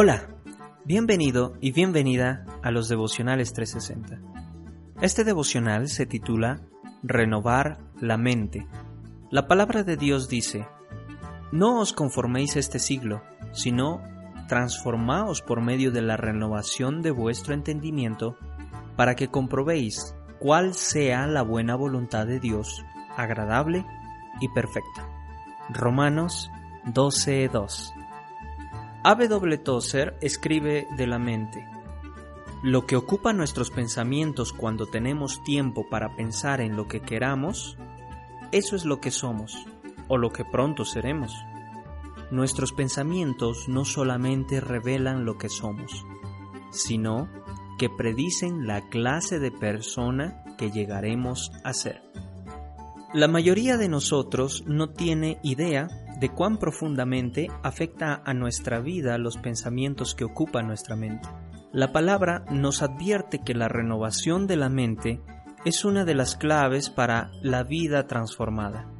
Hola, bienvenido y bienvenida a los devocionales 360. Este devocional se titula Renovar la mente. La palabra de Dios dice, No os conforméis este siglo, sino transformaos por medio de la renovación de vuestro entendimiento, para que comprobéis cuál sea la buena voluntad de Dios, agradable y perfecta. Romanos 12:2 A.W. Tozer escribe de la mente. Lo que ocupa nuestros pensamientos cuando tenemos tiempo para pensar en lo que queramos, eso es lo que somos, o lo que pronto seremos. Nuestros pensamientos no solamente revelan lo que somos, sino que predicen la clase de persona que llegaremos a ser. La mayoría de nosotros no tiene idea de cuán profundamente afecta a nuestra vida los pensamientos que ocupan nuestra mente. La palabra nos advierte que la renovación de la mente es una de las claves para la vida transformada.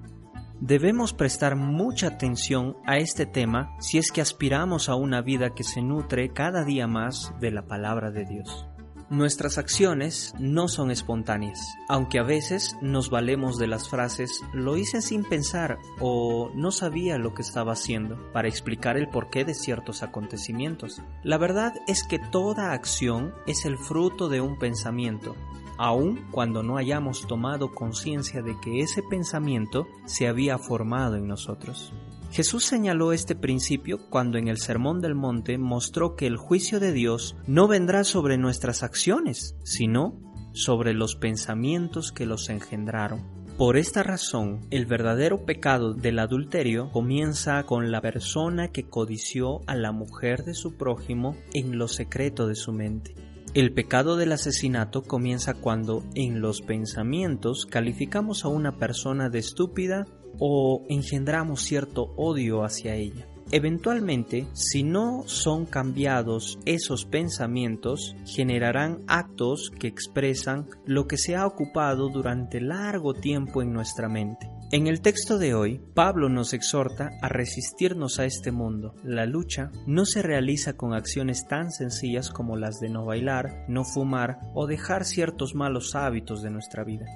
Debemos prestar mucha atención a este tema si es que aspiramos a una vida que se nutre cada día más de la palabra de Dios. Nuestras acciones no son espontáneas, aunque a veces nos valemos de las frases lo hice sin pensar o no sabía lo que estaba haciendo para explicar el porqué de ciertos acontecimientos. La verdad es que toda acción es el fruto de un pensamiento aun cuando no hayamos tomado conciencia de que ese pensamiento se había formado en nosotros. Jesús señaló este principio cuando en el Sermón del Monte mostró que el juicio de Dios no vendrá sobre nuestras acciones, sino sobre los pensamientos que los engendraron. Por esta razón, el verdadero pecado del adulterio comienza con la persona que codició a la mujer de su prójimo en lo secreto de su mente. El pecado del asesinato comienza cuando en los pensamientos calificamos a una persona de estúpida o engendramos cierto odio hacia ella. Eventualmente, si no son cambiados esos pensamientos, generarán actos que expresan lo que se ha ocupado durante largo tiempo en nuestra mente. En el texto de hoy, Pablo nos exhorta a resistirnos a este mundo. La lucha no se realiza con acciones tan sencillas como las de no bailar, no fumar o dejar ciertos malos hábitos de nuestra vida.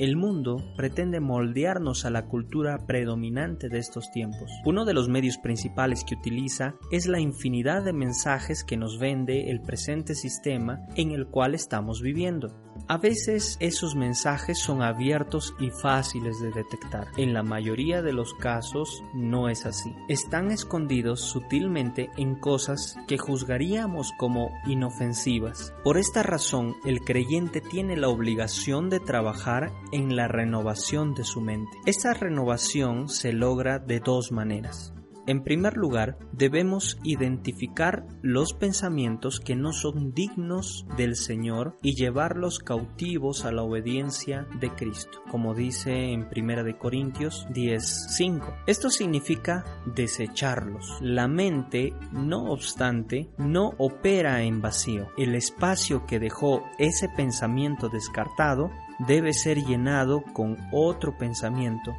El mundo pretende moldearnos a la cultura predominante de estos tiempos. Uno de los medios principales que utiliza es la infinidad de mensajes que nos vende el presente sistema en el cual estamos viviendo. A veces esos mensajes son abiertos y fáciles de detectar. En la mayoría de los casos no es así. Están escondidos sutilmente en cosas que juzgaríamos como inofensivas. Por esta razón, el creyente tiene la obligación de trabajar en la renovación de su mente. Esta renovación se logra de dos maneras. En primer lugar, debemos identificar los pensamientos que no son dignos del Señor y llevarlos cautivos a la obediencia de Cristo, como dice en 1 Corintios 10:5. Esto significa desecharlos. La mente, no obstante, no opera en vacío. El espacio que dejó ese pensamiento descartado debe ser llenado con otro pensamiento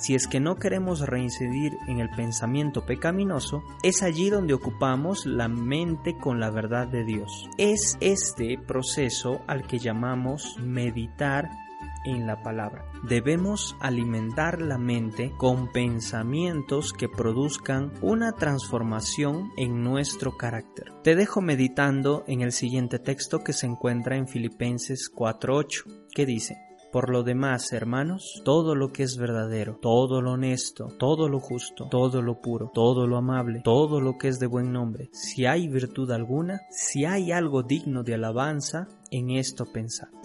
si es que no queremos reincidir en el pensamiento pecaminoso, es allí donde ocupamos la mente con la verdad de Dios. Es este proceso al que llamamos meditar en la palabra. Debemos alimentar la mente con pensamientos que produzcan una transformación en nuestro carácter. Te dejo meditando en el siguiente texto que se encuentra en Filipenses 4.8, que dice, por lo demás, hermanos, todo lo que es verdadero, todo lo honesto, todo lo justo, todo lo puro, todo lo amable, todo lo que es de buen nombre, si hay virtud alguna, si hay algo digno de alabanza, en esto pensad.